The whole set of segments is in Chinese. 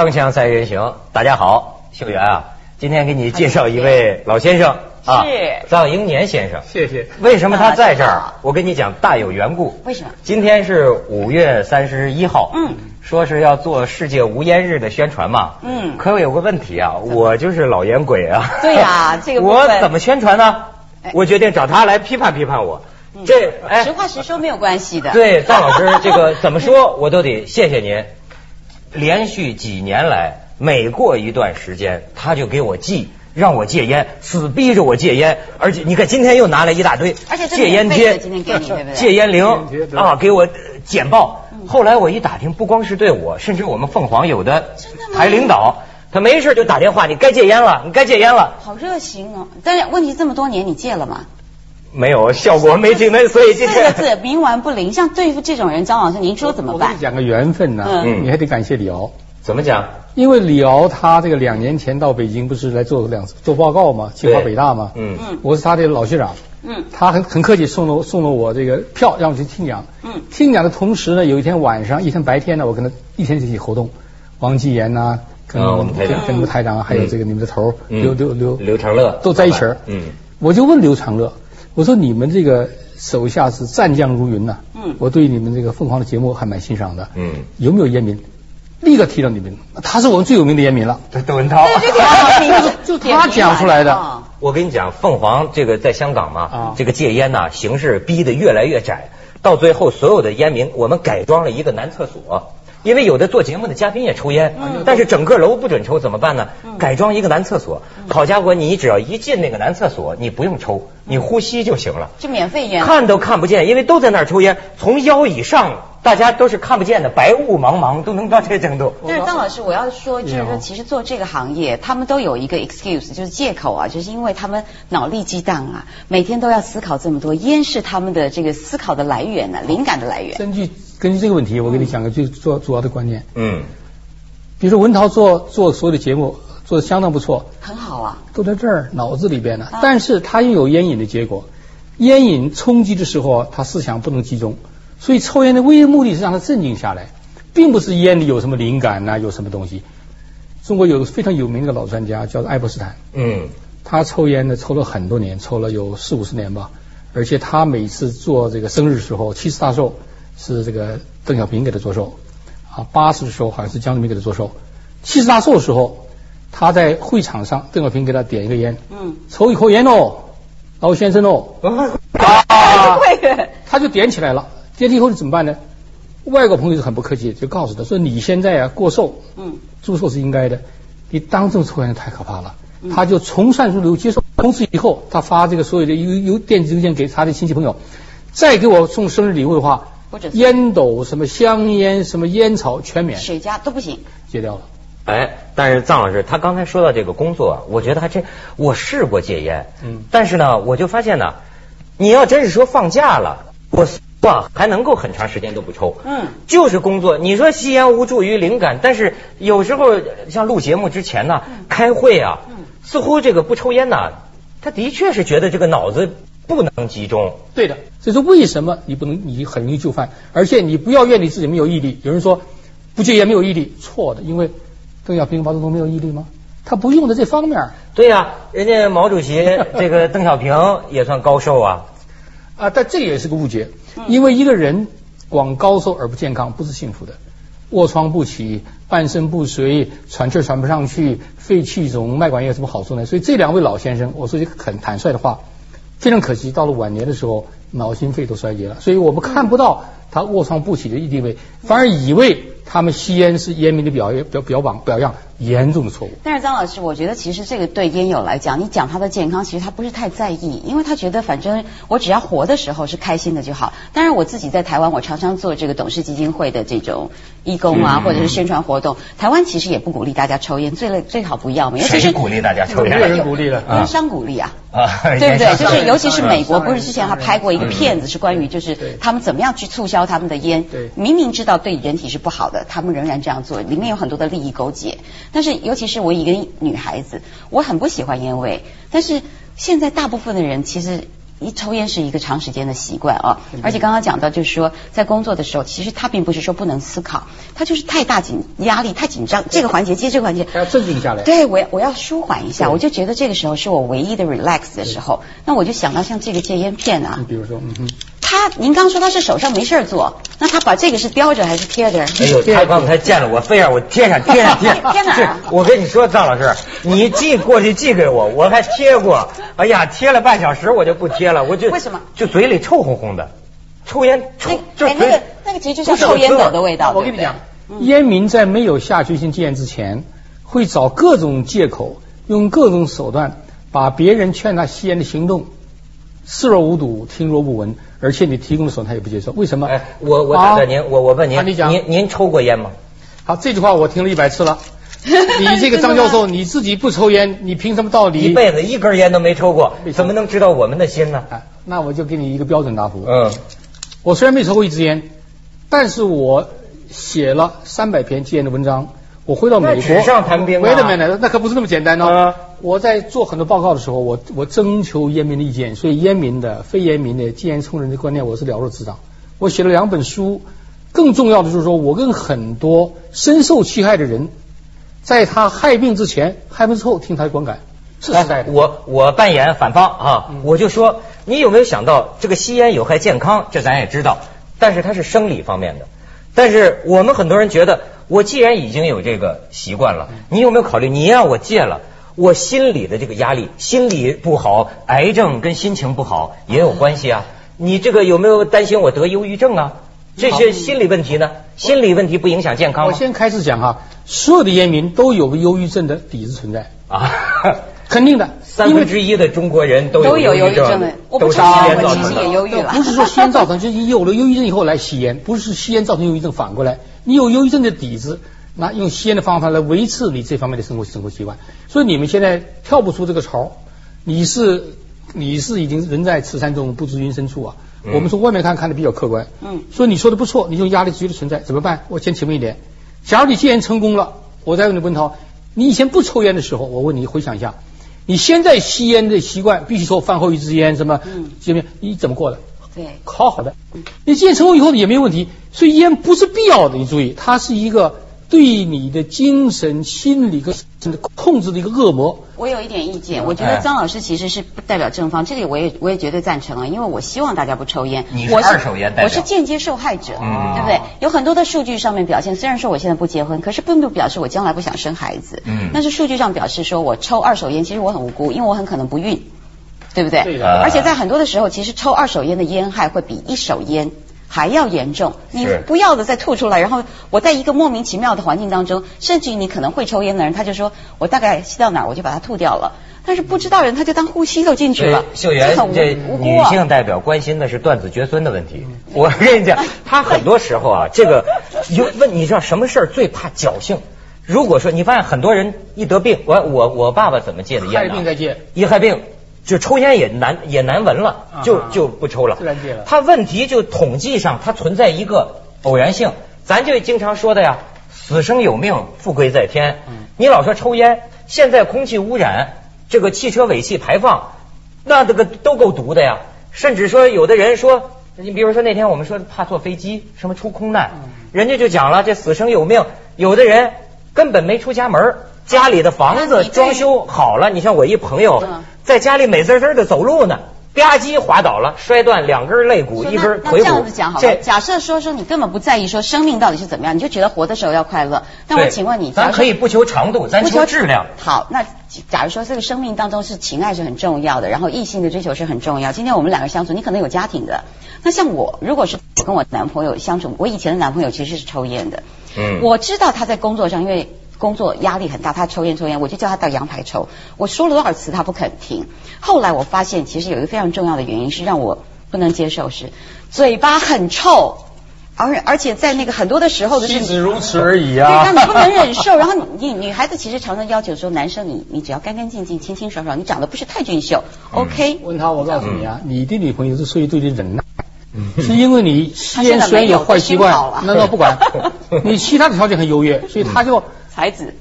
锵锵三人行，大家好，秀媛啊，今天给你介绍一位老先生啊，是藏英年先生。谢谢。为什么他在这儿啊？我跟你讲，大有缘故。为什么今天是五月三十一号，嗯，说是要做世界无烟日的宣传嘛，嗯可我有个问题啊，我就是老烟鬼啊，对呀 这个我怎么宣传呢哎？我决定找他来批判批判我。嗯这哎实话实说没有关系的。对，臧老师，这个怎么说我都得谢谢您。连续几年来，每过一段时间，他就给我寄，让我戒烟，死逼着我戒烟。而且你看，今天又拿来一大堆，而且戒烟贴，免费的今天给你对不对戒烟铃啊，给我呃简报。后来我一打听，不光是对我，甚至我们凤凰有的台领导，他没事就打电话，你该戒烟了，你该戒烟了。好热情哦！但是问题这么多年你戒了吗？没有效果没听那，所以今四个字冥顽不灵。像对付这种人，张老师您说怎么办？我跟你？讲个缘分呢、嗯。你还得感谢李敖，怎么讲？因为李敖他这个两年前到北京不是来做两次做报告嘛，清华北大嘛，嗯。嗯我是他的老学长，嗯。他很很客气送了我送了我这个票让我去听讲，嗯。听讲的同时呢，有一天晚上一天白天呢，我跟他一天一起活动，王继言呐、跟啊我们台长。跟跟你们台长还有这个你们的头嗯。刘刘刘刘长乐。都在一起儿，嗯。我就问刘长乐，我说你们这个手下是战将如云呐、嗯。我对你们这个凤凰的节目还蛮欣赏的，嗯。有没有烟民？立刻提到你们，他是我们最有名的烟民了，对窦文涛，他讲出来的。哦我跟你讲，凤凰这个在香港嘛，啊。这个戒烟呐、形势逼得越来越窄，到最后所有的烟民，我们改装了一个男厕所。因为有的做节目的嘉宾也抽烟，嗯但是整个楼不准抽，怎么办呢？嗯改装一个男厕所。好家伙，你只要一进那个男厕所，你不用抽，你呼吸就行了。就免费烟。看都看不见，因为都在那儿抽烟，从腰以上大家都是看不见的，白雾茫茫，都能到这程度。但是张老师，我要说，就是说，其实做这个行业，他们都有一个 excuse，就是借口啊，就是因为他们脑力激荡啊，每天都要思考这么多，烟是他们的这个思考的来源呢、灵感的来源。根据根据这个问题，我给你讲个最主主要的观念。嗯，比如说文涛做做所有的节目做的相当不错，很好啊，都在这儿脑子里边呢啊。但是他又有烟瘾的结果，烟瘾冲击的时候，他思想不能集中，所以抽烟的唯一目的是让他镇静下来，并不是烟里有什么灵感呐、有什么东西。中国有个非常有名的老专家叫做爱博斯坦，嗯，他抽烟呢抽了很多年，抽了有四五十年吧，而且他每次做这个生日时候，七十大寿是这个邓小平给他做寿，啊，八十的时候好像是江泽民给他做寿，七十大寿的时候，他在会场上，邓小平给他点一个烟，嗯，抽一口烟哦，老先生哦，啊，会，他就点起来了，点起以后怎么办呢？外国朋友是很不客气，就告诉他说：“你现在啊过寿，嗯，祝寿是应该的，你当众抽烟太可怕了。嗯他就从善如流接受。从此以后，他发这个所有的邮邮电子邮件给他的亲戚朋友，再给我送生日礼物的话或者，烟斗、什么香烟、什么烟草全免，谁家都不行。戒掉了。哎，但是臧老师他刚才说到这个工作啊，我觉得还真，我试过戒烟，嗯但是呢，我就发现呢，你要真是说放假了，我哇还能够很长时间都不抽，嗯，就是工作。你说吸烟无助于灵感，但是有时候像录节目之前呢，开会啊，嗯似乎这个不抽烟呢，他的确是觉得这个脑子不能集中。对的，这是为什么你不能你很容易就范，而且你不要怨你自己没有毅力。有人说不戒烟没有毅力，错的，因为邓小平、毛泽东没有毅力吗？他不用的这方面对呀、人家毛主席 这个邓小平也算高寿啊。啊，但这也是个误解嗯，因为一个人光高寿而不健康不是幸福的，卧床不起，半身不遂，喘气喘不上去，肺气肿，脉管炎有什么好处呢？所以这两位老先生，我说句很坦率的话，非常可惜，到了晚年的时候，脑心肺都衰竭了，所以我们看不到他卧床不起的地位，反而以为他们吸烟是烟民的表表表榜表样，严重的错误。但是张老师，我觉得其实这个对烟友来讲，你讲他的健康，其实他不是太在意，因为他觉得反正我只要活的时候是开心的就好。当然我自己在台湾，我常常做这个董事基金会的这种义工啊，嗯或者是宣传活动。台湾其实也不鼓励大家抽烟，最最好不要嘛，尤其是鼓励大家抽烟没有人鼓励了烟商鼓励啊。啊，对不对？就是尤其是美国，不是之前还拍过一个片子，是关于就是他们怎么样去促销他们的烟对，明明知道对人体是不好的，他们仍然这样做，里面有很多的利益勾结。但是尤其是我一个女孩子，我很不喜欢烟味，但是现在大部分的人其实一抽烟是一个长时间的习惯啊，而且刚刚讲到就是说，在工作的时候，其实他并不是说不能思考，他就是太大紧压力太紧张，这个环节接这个环节，还要镇静下来。对，我要我要舒缓一下，我就觉得这个时候是我唯一的 relax 的时候。那我就想到像这个戒烟片啊，你比如说，嗯哼。他，您刚说他是手上没事做，那他把这个是叼着还是贴着？哎呦，他刚才见了我，非让我贴上贴上贴。贴 哪儿？我跟你说，张老师，你寄过去寄给我，我还贴过。哎呀，贴了半小时我就不贴了，我就为什么？就嘴里臭烘烘的，抽烟臭。哎，那个那个其实就像抽烟斗的味道。我跟你讲，烟民在没有下决心戒烟之前，会找各种借口，用各种手段把别人劝他吸烟的行动视若无睹，听若不闻。而且你提供的时候他也不接受，为什么？哎，我我打断您，我我问您，您您抽过烟吗？好，这句话我听了一百次了。你这个张教授，你自己不抽烟，你凭什么道理？一辈子一根烟都没抽过，怎么能知道我们的心呢？哎，那我就给你一个标准答复。嗯，我虽然没抽过一支烟，但是我写了三百篇戒烟的文章。我回到美国，纸上谈兵啊！没的没的，那可不是那么简单哦。我在做很多报告的时候，我我征求烟民的意见，所以烟民的、非烟民的戒烟冲人的观念，我是了如指掌。我写了两本书，更重要的就是说我跟很多深受其害的人，在他害病之前、害病之后听他的观感，是实在的。我我扮演反方啊，我就说你有没有想到这个吸烟有害健康？这咱也知道，但是它是生理方面的。但是我们很多人觉得。我既然已经有这个习惯了，你有没有考虑？你让我戒了，我心里的这个压力，心理不好，癌症跟心情不好也有关系啊。你这个有没有担心我得忧郁症啊？这些心理问题呢？心理问题不影响健康吗？我先开始讲哈，所有的烟民都有个忧郁症的底子存在啊，肯定的。三分之一的中国人都有忧郁症的，都是吸烟造成的。不是说吸烟造成，就是有了忧郁症以后来吸烟，不是吸烟造成忧郁症，反过来。你有忧郁症的底子，那用吸烟的方法来维持你这方面的生活生活习惯。所以你们现在跳不出这个槽，你是你是已经人在此山中不知云深处啊。我们从外面看看的比较客观。嗯。所以你说的不错，你用压力绝对存在，怎么办？我先请问一点：假如你戒烟成功了，我再问你，文涛，你以前不抽烟的时候，我问你回想一下，你现在吸烟的习惯，必须说饭后一支烟，什么？嗯。见面你怎么过的？对，好好的，你戒烟成功以后也没有问题，所以烟不是必要的。你注意，它是一个对你的精神、心理和控制的一个恶魔。我有一点意见，我觉得张老师其实是不代表正方，这里我也我也绝对赞成啊，因为我希望大家不抽烟。你是二手烟我是间接受害者，对不对？有很多的数据上面表现，虽然说我现在不结婚，可是并不表示我将来不想生孩子。嗯，但是数据上表示说我抽二手烟，其实我很无辜，因为我很可能不孕。对不对？而且在很多的时候，其实抽二手烟的烟害会比一手烟还要严重。你不要的再吐出来，然后我在一个莫名其妙的环境当中，甚至于你可能会抽烟的人，他就说我大概吸到哪儿我就把它吐掉了。但是不知道人他就当呼吸都进去了。秀媛，这女性代表关心的是断子绝孙的问题。我跟你讲，她很多时候啊，这个有问你知道什么事儿最怕侥幸？如果说你发现很多人一得病，我我我爸爸怎么戒的烟呢？害病再戒，一害病。就抽烟也难也难闻了，就就不抽了。自然戒了。他问题就统计上，它存在一个偶然性。咱就经常说的呀，死生有命，富贵在天。你老说抽烟，现在空气污染，这个汽车尾气排放，那这个都够毒的呀。甚至说，有的人说，你比如说那天我们说怕坐飞机，什么出空难，人家就讲了，这死生有命。有的人根本没出家门，家里的房子装修好了。你像我一朋友。在家里美滋滋的走路呢，吧唧滑倒了，摔断两根肋骨，一根腿骨。那这样子讲好了，假设说说你根本不在意说生命到底是怎么样，你就觉得活的时候要快乐。那我请问你，咱可以不求长度，咱求质量。好，那假如说这个生命当中是情爱是很重要的，然后异性的追求是很重要。今天我们两个相处，你可能有家庭的。那像我，如果是跟我男朋友相处，我以前的男朋友其实是抽烟的。嗯。我知道他在工作上，因为。工作压力很大，他抽烟抽烟，我就叫他到阳台抽。我说了多少次他不肯停。后来我发现，其实有一个非常重要的原因是让我不能接受，是嘴巴很臭，而而且在那个很多的时候的是。只如此而已啊。对，让你不能忍受。然后你女孩子其实常常要求说，男生你你只要干干净净、清清爽爽，你长得不是太俊秀，OK。问他，我告诉你啊，你的女朋友之所以对你忍耐，是因为你 吸烟虽然有坏习惯，那倒不管，你其他的条件很优越，所以他就。孩子，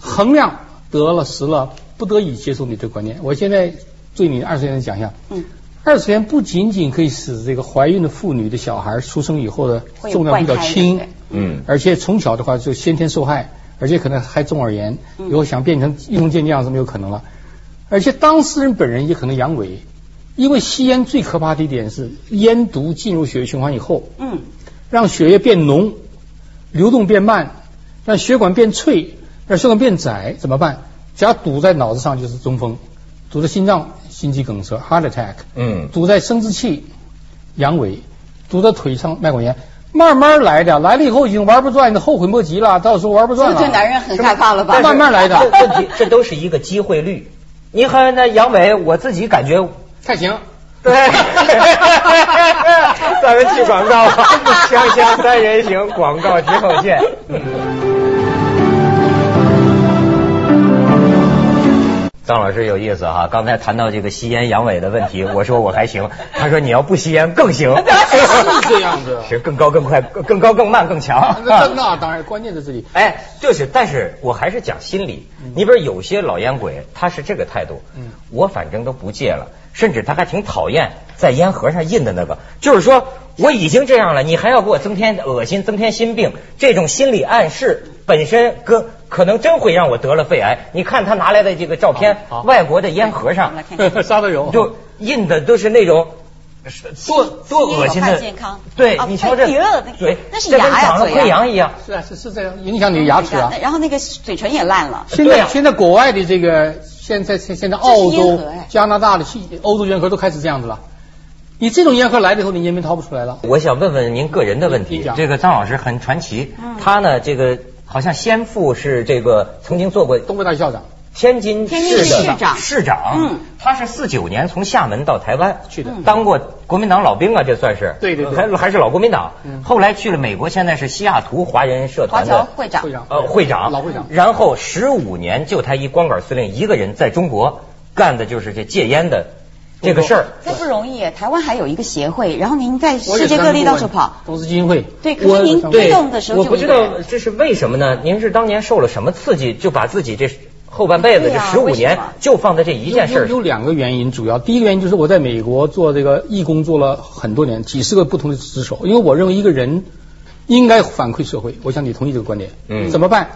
衡量得了失了，不得已接受你这个观念。我现在对你二十年的讲一下，嗯，二次元不仅仅可以使这个怀孕的妇女的小孩出生以后的重量比较轻，嗯。而且从小的话就先天受害，而且可能还中耳炎，嗯。以后想变成运动健将是没有可能了。而且当事人本人也可能阳痿，因为吸烟最可怕的一点是烟毒进入血液循环以后，嗯，让血液变浓，流动变慢，让血管变脆，让血管变窄，怎么办？只要堵在脑子上就是中风，堵在心脏心肌梗塞 （heart attack），嗯堵在生殖器阳痿，堵在腿上脉管炎，慢慢来的，来了以后已经玩不转，你后悔莫及了，到时候玩不转了。这对男人很害怕了吧？慢慢来的这问题这都是一个机会率。你看那杨伟，我自己感觉太行。对，咱们去广告吧，锵锵三人行，广告之后见。张老师有意思哈，刚才谈到这个吸烟阳痿的问题，我说我还行，他说你要不吸烟更行，是这样子是更高更快更更高更慢更强。那那当然，关键在这里。哎，就是，但是我还是讲心理。你比如有些老烟鬼，他是这个态度，嗯我反正都不戒了，甚至他还挺讨厌在烟盒上印的那个，就是说我已经这样了，你还要给我增添恶心、增添心病，这种心理暗示本身跟可能真会让我得了肺癌。你看他拿来的这个照片外国的烟盒上来看看啥都有。就印的都是那种。多多恶心的健康，对啊你瞧这嘴，那是这跟牙呀长了嘴呀溃疡一样。是啊，是是这样，影响你的牙齿啊。然后那个嘴唇也烂了。现在现在国外的这个，现在现现在澳洲加拿大的吸欧洲烟盒都开始这样子了。你这种烟盒来了以后，你烟民掏不出来了。我想问问您个人的问题。这个张老师很传奇，嗯他呢，这个好像先父是这个曾经做过东北大学校长天津市的市市长市长。嗯，他是四九年从厦门到台湾去的嗯当过国民党老兵啊，这算是。对对对还还是老国民党嗯。后来去了美国，现在是西雅图华人社团的会长会，长，呃会长，老会长。然后十五年就他一光杆司令一个人在中国干的就是这戒烟的这个事儿。这不容易。台湾还有一个协会，然后您在世界各地到处跑。投资基金会。对，可是您我推动的时候我不知道这是为什么呢？您是当年受了什么刺激，就把自己这后半辈子啊这十五年就放在这一件事儿有两个原因，主要第一个原因就是我在美国做这个义工做了很多年，几十个不同的职守，因为我认为一个人应该反馈社会，我想你同意这个观点。嗯怎么办？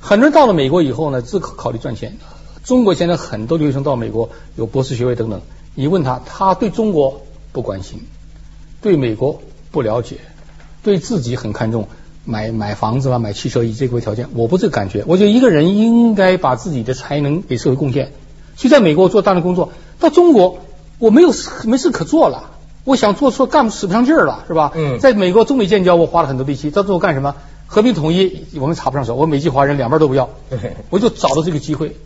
很多人到了美国以后呢，只考考虑赚钱。中国现在很多留学生到美国有博士学位等等，你问他，他对中国不关心，对美国不了解，对自己很看重，买买房子啦，买汽车以这个为条件。我不是这个感觉，我觉得一个人应该把自己的才能给社会贡献。去在美国做大量工作，到中国我没有事没事可做了，我想做错干使不上劲儿了，是吧？嗯在美国中美建交，我花了很多力气，到最后干什么？和平统一我们插不上手，我美籍华人两边都不要，我就找到这个机会。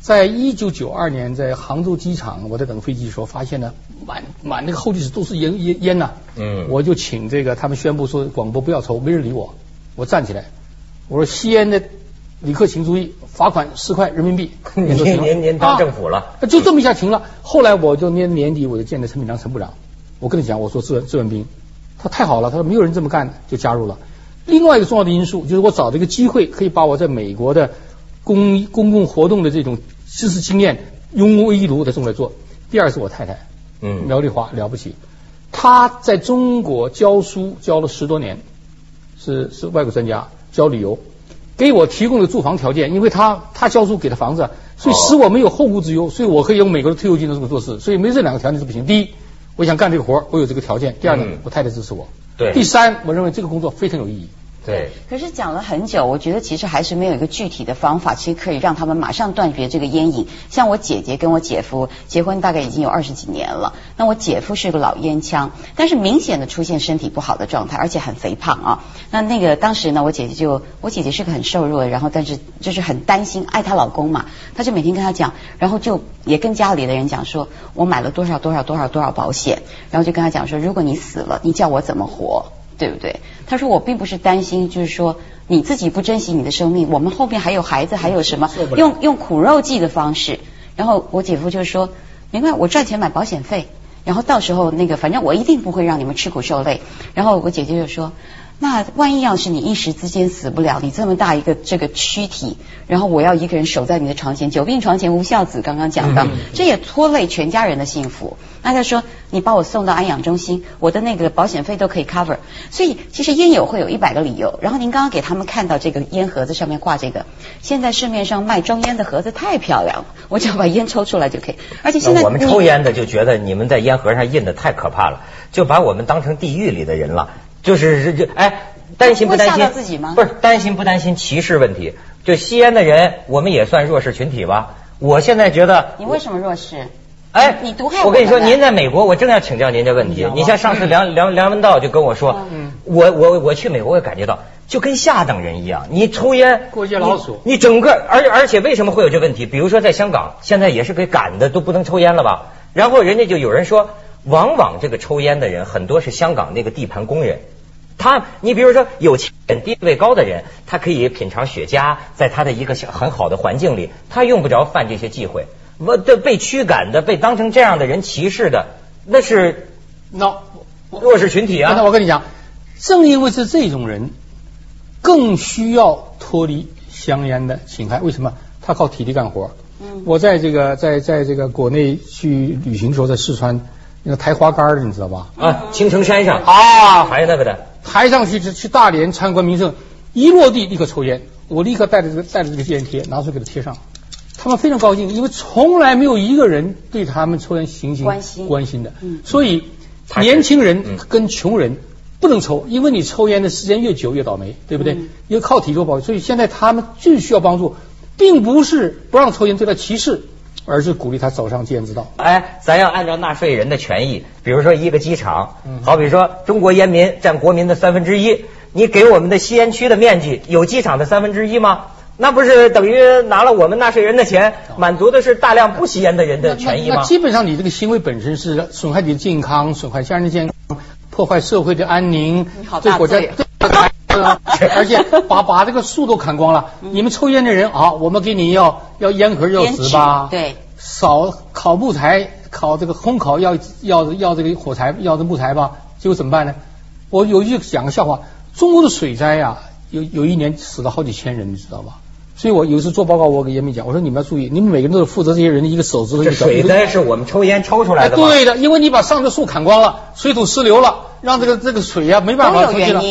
在一九九二年，在杭州机场，我在等飞机的时候，发现呢，满满那个候机室都是烟烟烟呐、嗯我就请这个他们宣布说广播不要抽，没人理我，我站起来，我说吸烟的旅客请注意，罚款十块人民币。您说行了您您当政府了啊就这么一下停了。后来我就年年底我就见了陈炳良陈部长，我跟他讲，我说志愿志愿兵，他太好了，他说没有人这么干，就加入了。另外一个重要的因素就是我找了一个机会，可以把我在美国的公公共活动的这种知识经验拥为一炉的用来做。第二是我太太，嗯。苗丽华了不起，她在中国教书教了十多年，是是外国专家，教旅游，给我提供了住房条件，因为她她教书给的房子，所以使我没有后顾之忧，所以我可以用美国的退休金的这么做事，所以没这两个条件是不行。第一，我想干这个活儿我有这个条件；第二呢，嗯。我太太支持我；对。第三，我认为这个工作非常有意义。对，可是讲了很久，我觉得其实还是没有一个具体的方法，其实可以让他们马上断绝这个烟瘾。像我姐姐跟我姐夫结婚大概已经有二十几年了，那我姐夫是个老烟枪，但是明显的出现身体不好的状态，而且很肥胖啊。那那个当时呢，我姐姐就我姐姐是个很瘦弱，然后但是就是很担心，爱她老公嘛，她就每天跟他讲，然后就也跟家里的人讲说，我买了多少多少多少多少保险，然后就跟他讲说，如果你死了，你叫我怎么活？对不对？他说我并不是担心，就是说你自己不珍惜你的生命，我们后面还有孩子，还有什么用用苦肉计的方式。然后我姐夫就说，没关系，我赚钱买保险费，然后到时候那个反正我一定不会让你们吃苦受累。然后我姐姐就说。那万一要是你一时之间死不了，你这么大一个这个躯体，然后我要一个人守在你的床前，久病床前无孝子，刚刚讲到，这也拖累全家人的幸福。那他说你把我送到安养中心，我的那个保险费都可以 cover。所以其实烟友会有一百个理由。然后您刚刚给他们看到这个烟盒子上面挂这个，现在市面上卖装烟的盒子太漂亮了，我只要把烟抽出来就可以。而且现在我们抽烟的就觉得你们在烟盒上印的太可怕了，就把我们当成地狱里的人了。就是这哎，担心不担心？自己吗？不是担心不担心歧视问题？就吸烟的人，我们也算弱势群体吧。我现在觉得，你为什么弱势？哎，你毒害我跟你说，您在美国，我正要请教您这问题。你像上次梁梁梁文道就跟我说，我我我去美国也感觉到，就跟下等人一样。你抽烟，过街老鼠。你整个，而而且为什么会有这问题？比如说在香港，现在也是给赶的都不能抽烟了吧？然后人家就有人说。往往这个抽烟的人很多是香港那个地盘工人，他你比如说有钱地位高的人，他可以品尝雪茄，在他的一个很好的环境里，他用不着犯这些忌讳。我的被驱赶的，被当成这样的人歧视的，那是那弱势群体啊。那我跟你讲，正因为是这种人，更需要脱离香烟的侵害。为什么？他靠体力干活。嗯。我在这个在在这个国内去旅行的时候，在四川。那个抬花杆的，你知道吧？啊，青城山上。啊，抬那个的，抬上去去去大连参观名胜，一落地立刻抽烟，我立刻带着这个带着这个戒烟贴拿出来给他贴上，他们非常高兴，因为从来没有一个人对他们抽烟行行关心。关心的，所以年轻人跟穷人不能抽，因为你抽烟的时间越久越倒霉，对不对？因为靠体弱保，所以现在他们最需要帮助，并不是不让抽烟对他歧视。而是鼓励他走上戒烟之道。哎，咱要按照纳税人的权益，比如说一个机场，好比说中国烟民占国民的三分之一，你给我们的吸烟区的面积有机场的三分之一吗？那不是等于拿了我们纳税人的钱，满足的是大量不吸烟的人的权益吗？那基本上你这个行为本身是损害你的健康，损害家人的健康，破坏社会的安宁，而且把把这个树都砍光了，你们抽烟的人啊，我们给你要要烟盒要纸吧，对，少烤木材，烤这个烘烤要要要这个火柴，要这木材吧，结果怎么办呢？我有一句讲个笑话，中国的水灾呀，有有一年死了好几千人，你知道吧？所以我有一次做报告，我给烟民讲，我说你们要注意，你们每个人都是负责这些人的一个手指头。这水灾是我们抽烟抽出来的对的，因为你把上的树砍光了，水土失流了，让这个这个水呀没办法出去了。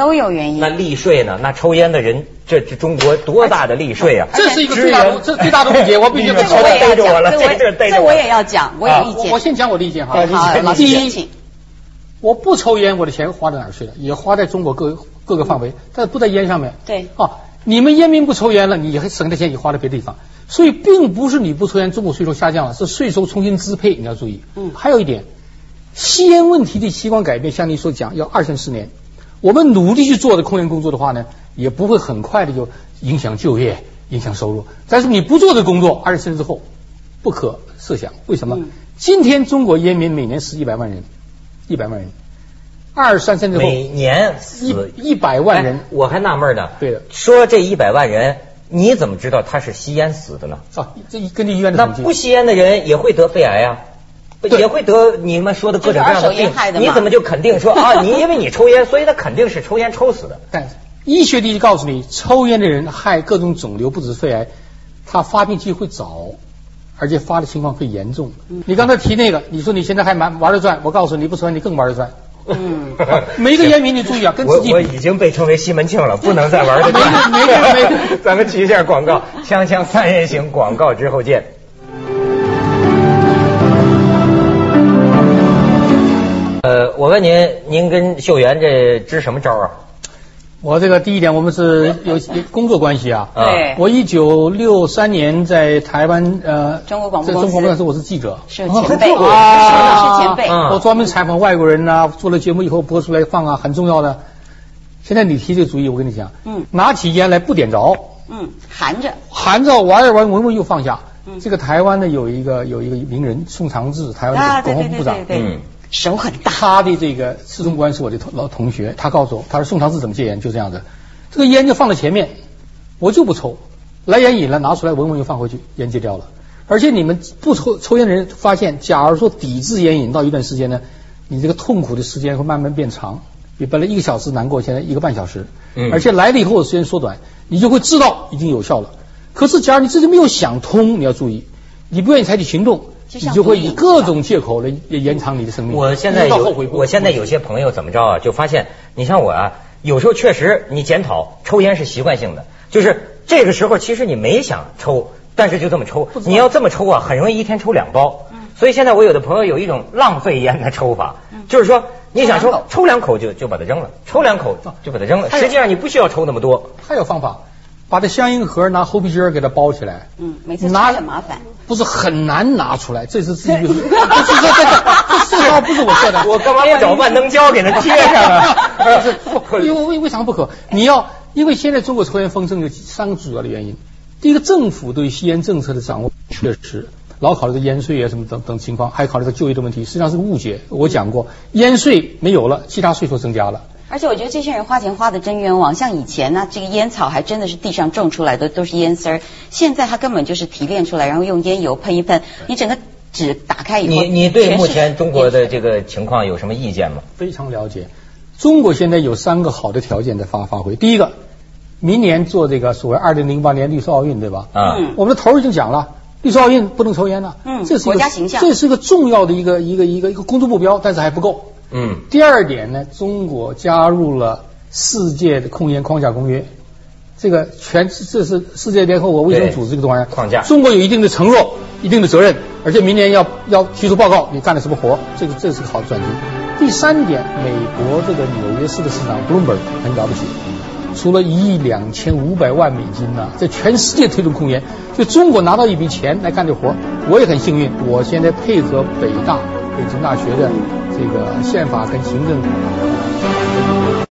都有原因。那利税呢？那抽烟的人，这这中国多大的利税啊！这是一个最大的，这最大的误解。我必须抽逮着我了，这这我也要讲，我有意见。我先讲我的意见哈。好，第一，我不抽烟，我的钱花到哪儿去了？也花在中国各各个范围，但是不在烟上面。对。啊，你们烟民不抽烟了，你还省的钱也花在别的地方。所以并不是你不抽烟，中国税收下降了，是税收重新支配，你要注意。嗯。还有一点，吸烟问题的习惯改变，像你所讲，要二三十年。我们努力去做的控烟工作的话呢，也不会很快的就影响就业、影响收入。但是你不做的工作，二十年之后不可设想。为什么？今天中国烟民每年死一百万人，一百万人，二三十年之后每年死一百万人，我还纳闷呢。对的，说这一百万人，你怎么知道他是吸烟死的呢？啊，这根据医院的那不吸烟的人也会得肺癌啊。也会得你们说的各种各样的病，你怎么就肯定说 啊？你因为你抽烟，所以他肯定是抽烟抽死的。但医学第一告诉你，抽烟的人害各种肿瘤，不止肺癌，他发病机会早，而且发的情况会严重。你刚才提那个，你说你现在还蛮玩得转，我告诉你，不抽烟你更玩得转。嗯，每个烟民你注意啊，跟自己 我已经被称为西门庆了，不能再玩了。没没没，咱们提一下广告，锵锵三人行广告之后见。我问您，您跟秀媛这支什么招啊？我这个第一点，我们是有工作关系啊。对。我一九六三年在台湾呃，中国广播在中国公司我是记者。是前辈啊，是前辈。我专门采访外国人呐，做了节目以后播出来放啊，很重要的。现在你提这个主意，我跟你讲，嗯，拿起烟来不点着，嗯，含着，含着玩一玩，闻闻又放下。嗯。这个台湾的有一个有一个名人宋长志，台湾的广播部长，嗯。手很大，他的这个司中官是我的同老同学，他告诉我，他说宋长志怎么戒烟，就这样子，这个烟就放在前面，我就不抽，来烟瘾了拿出来闻闻又放回去，烟戒掉了。而且你们不抽抽烟的人发现，假如说抵制烟瘾到一段时间呢，你这个痛苦的时间会慢慢变长，你本来一个小时难过，现在一个半小时，嗯。而且来了以后时间缩短，你就会知道已经有效了。可是假如你自己没有想通，你要注意，你不愿意采取行动，就像你就会以各种借口来延长你的生命。我现在有我现在有些朋友怎么着啊？就发现，你像我啊，有时候确实你检讨，抽烟是习惯性的，就是这个时候其实你没想抽，但是就这么抽你要这么抽啊，很容易一天抽两包。所以现在我有的朋友有一种浪费烟的抽法，就是说你想抽抽两口，抽两口就就把它扔了，抽两口就把它扔了。实际上你不需要抽那么多。还有方法，把这香烟盒拿猴皮筋儿给它包起来。嗯，每次拿拆很麻烦。不是很难拿出来，这是自己不是，这这这这这号不是我做的，我干嘛不找万能胶给它贴上啊？不 是不可，因为为为啥不可？你要因为现在中国抽烟风声有三个主要的原因。第一个，政府对吸烟政策的掌握确实老考虑到烟税啊什么等等情况，还考虑到就业的问题，实际上是个误解。我讲过，烟税没有了，其他税收增加了。而且我觉得这些人花钱花的真冤枉，像以前呢，这个烟草还真的是地上种出来的，都是烟丝儿。现在它根本就是提炼出来，然后用烟油喷一喷，你整个纸打开以后，你你对目前中国的这个情况有什么意见吗？非常了解。中国现在有三个好的条件在发发挥。第一个，明年做这个所谓二零零八年绿色奥运，对吧？啊，嗯我们的头儿已经讲了，绿色奥运不能抽烟了。嗯这是一个国家形象这是一个重要的一个一个一个一个工作目标，但是还不够。嗯第二点呢，中国加入了世界的控烟框架公约，这个全这是世界联合国卫生组织这个玩意儿框架中国有一定的承诺、一定的责任，而且明年要要提出报告，你干了什么活？这个这是个好的转机。第三点，美国这个纽约市的市长 Bloomberg 很了不起，除了一亿两千五百万美金呐、在全世界推动控烟，就中国拿到一笔钱来干这活，我也很幸运，我现在配合北大北京大学的这个宪法跟行政。